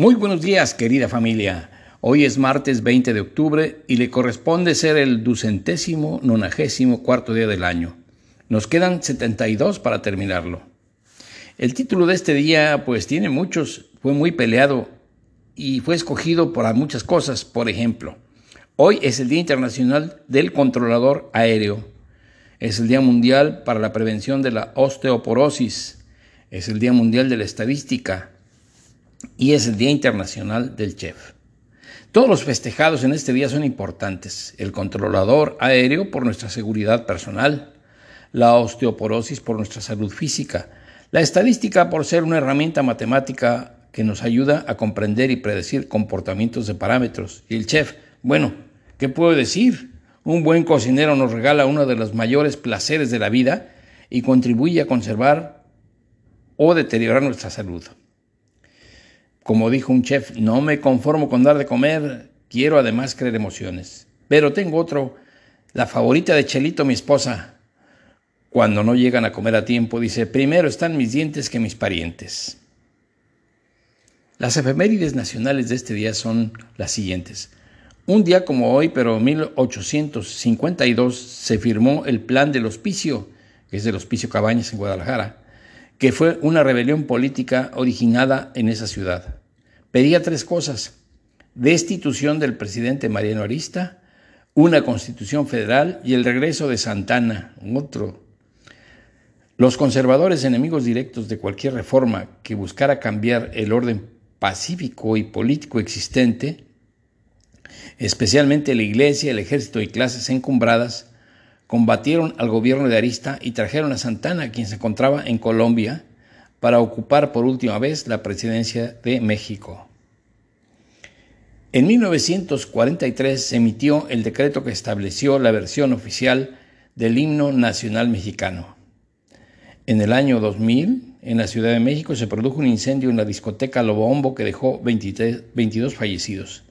Muy buenos días, querida familia. Hoy es martes 20 de octubre y le corresponde ser el ducentésimo nonagésimo cuarto día del año. Nos quedan 72 para terminarlo. El título de este día, pues tiene muchos, fue muy peleado y fue escogido por muchas cosas. Por ejemplo, hoy es el Día Internacional del Controlador Aéreo. Es el Día Mundial para la Prevención de la Osteoporosis. Es el Día Mundial de la Estadística y es el Día Internacional del Chef. Todos los festejados en este día son importantes. El controlador aéreo por nuestra seguridad personal, la osteoporosis por nuestra salud física, la estadística por ser una herramienta matemática que nos ayuda a comprender y predecir comportamientos de parámetros. Y el chef, bueno, ¿qué puedo decir? Un buen cocinero nos regala uno de los mayores placeres de la vida y contribuye a conservar o deteriorar nuestra salud. Como dijo un chef, no me conformo con dar de comer, quiero además creer emociones. Pero tengo otro, la favorita de Chelito, mi esposa. Cuando no llegan a comer a tiempo, dice, primero están mis dientes que mis parientes. Las efemérides nacionales de este día son las siguientes. Un día como hoy, pero en 1852, se firmó el Plan del Hospicio, que es del Hospicio Cabañas en Guadalajara, que fue una rebelión política originada en esa ciudad. Pedía tres cosas, destitución del presidente Mariano Arista, una constitución federal y el regreso de Santana, otro. Los conservadores enemigos directos de cualquier reforma que buscara cambiar el orden pacífico y político existente, especialmente la iglesia, el ejército y clases encumbradas, combatieron al gobierno de Arista y trajeron a Santana, quien se encontraba en Colombia, para ocupar por última vez la presidencia de México. En 1943 se emitió el decreto que estableció la versión oficial del himno nacional mexicano. En el año 2000, en la Ciudad de México, se produjo un incendio en la discoteca Lobombo que dejó 22 fallecidos.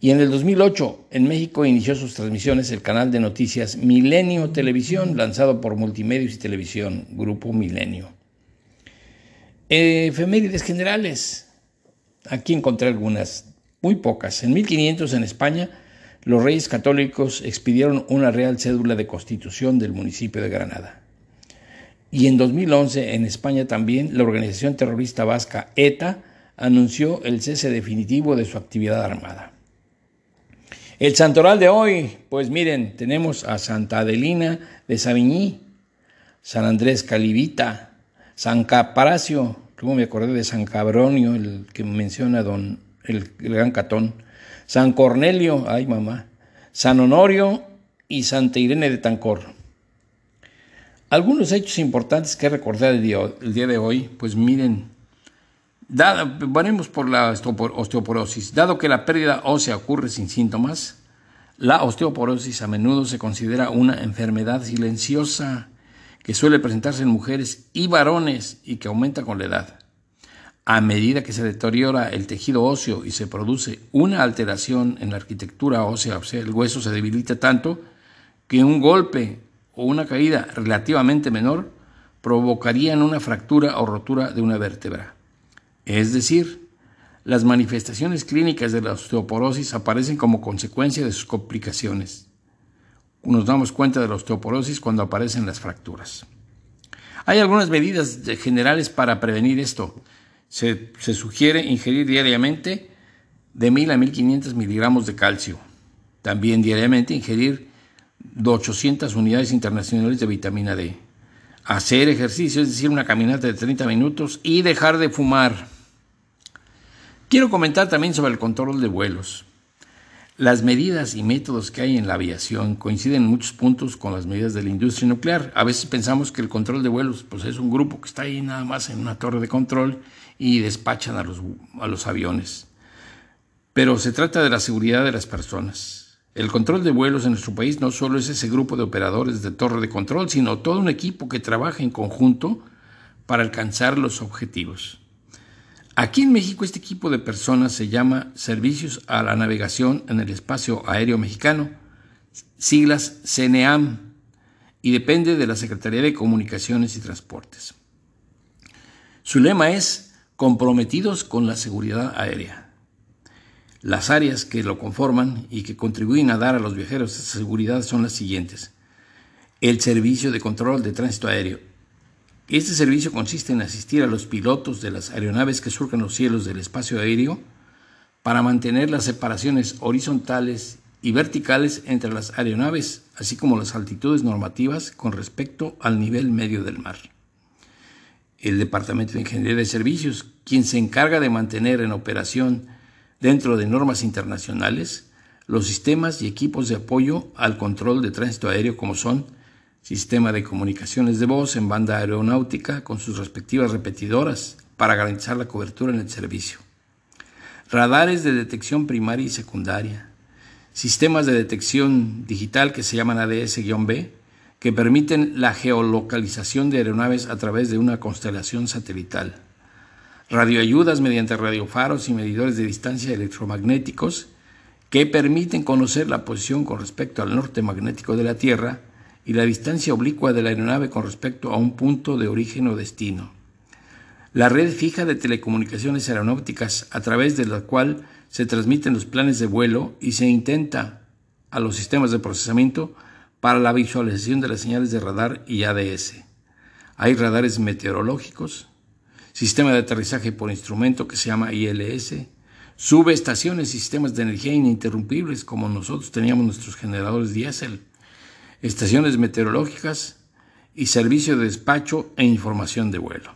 Y en el 2008, en México inició sus transmisiones el canal de noticias Milenio Televisión, lanzado por Multimedios y Televisión, Grupo Milenio. Efemérides generales. Aquí encontré algunas, muy pocas. En 1500 en España, los reyes católicos expidieron una real cédula de constitución del municipio de Granada. Y en 2011 en España también la organización terrorista vasca ETA anunció el cese definitivo de su actividad armada. El santoral de hoy, pues miren, tenemos a Santa Adelina de Savigny, San Andrés Calivita, San Caparacio, como me acordé de San Cabronio, el que menciona don el, gran Catón, San Cornelio, ay mamá, San Honorio y Santa Irene de Tancor. Algunos hechos importantes que recordar el día, el día de hoy, pues miren, por la osteoporosis. Dado que la pérdida ósea ocurre sin síntomas, la osteoporosis a menudo se considera una enfermedad silenciosa que suele presentarse en mujeres y varones y que aumenta con la edad. A medida que se deteriora el tejido óseo y se produce una alteración en la arquitectura ósea, el hueso se debilita tanto que un golpe o una caída relativamente menor provocarían una fractura o rotura de una vértebra. Es decir, las manifestaciones clínicas de la osteoporosis aparecen como consecuencia de sus complicaciones. Nos damos cuenta de la osteoporosis cuando aparecen las fracturas. Hay algunas medidas generales para prevenir esto. Se, sugiere ingerir diariamente de 1000 a 1500 miligramos de calcio. También diariamente ingerir 800 unidades internacionales de vitamina D. Hacer ejercicio, es decir, una caminata de 30 minutos y dejar de fumar. Quiero comentar también sobre el control de vuelos. Las medidas y métodos que hay en la aviación coinciden en muchos puntos con las medidas de la industria nuclear. A veces pensamos que el control de vuelos pues es un grupo que está ahí nada más en una torre de control y despachan a los, a los aviones. Pero se trata de la seguridad de las personas. El control de vuelos en nuestro país no solo es ese grupo de operadores de torre de control, sino todo un equipo que trabaja en conjunto para alcanzar los objetivos. Aquí en México este equipo de personas se llama Servicios a la Navegación en el Espacio Aéreo Mexicano, siglas CNEAM, y depende de la Secretaría de Comunicaciones y Transportes. Su lema es comprometidos con la seguridad aérea. Las áreas que lo conforman y que contribuyen a dar a los viajeros esa seguridad son las siguientes. El servicio de control de tránsito aéreo. Este servicio consiste en asistir a los pilotos de las aeronaves que surcan los cielos del espacio aéreo para mantener las separaciones horizontales y verticales entre las aeronaves, así como las altitudes normativas con respecto al nivel medio del mar. El Departamento de Ingeniería de Servicios, quien se encarga de mantener en operación dentro de normas internacionales los sistemas y equipos de apoyo al control de tránsito aéreo como son sistema de comunicaciones de voz en banda aeronáutica con sus respectivas repetidoras para garantizar la cobertura en el servicio, radares de detección primaria y secundaria, sistemas de detección digital que se llaman ADS-B, que permiten la geolocalización de aeronaves a través de una constelación satelital, radioayudas mediante radiofaros y medidores de distancia electromagnéticos que permiten conocer la posición con respecto al norte magnético de la Tierra y la distancia oblicua de la aeronave con respecto a un punto de origen o destino. La red fija de telecomunicaciones aeronáuticas a través de la cual se transmiten los planes de vuelo y se intenta a los sistemas de procesamiento para la visualización de las señales de radar y ADS. Hay radares meteorológicos, sistema de aterrizaje por instrumento que se llama ILS, subestaciones y sistemas de energía ininterrumpibles como nosotros teníamos nuestros generadores diésel, estaciones meteorológicas y servicio de despacho e información de vuelo.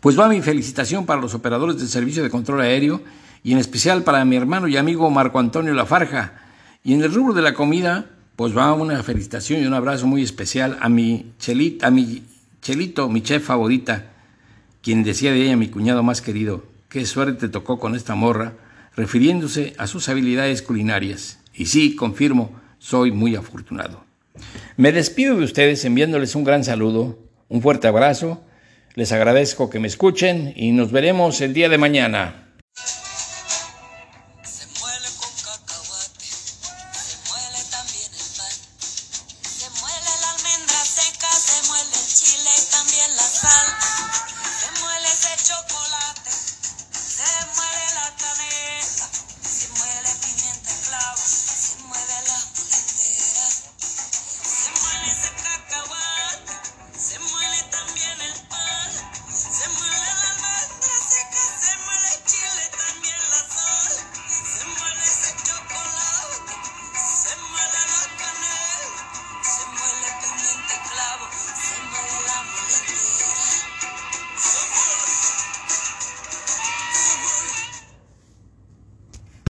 Pues va mi felicitación para los operadores del servicio de control aéreo y en especial para mi hermano y amigo Marco Antonio Lafarja. Y en el rubro de la comida, pues va una felicitación y un abrazo muy especial a mi Chelito, a mi Chelito, mi chef favorita, quien decía de ella mi cuñado más querido, qué suerte te tocó con esta morra, refiriéndose a sus habilidades culinarias. Y sí, confirmo, soy muy afortunado. Me despido de ustedes enviándoles un gran saludo, un fuerte abrazo, les agradezco que me escuchen y nos veremos el día de mañana.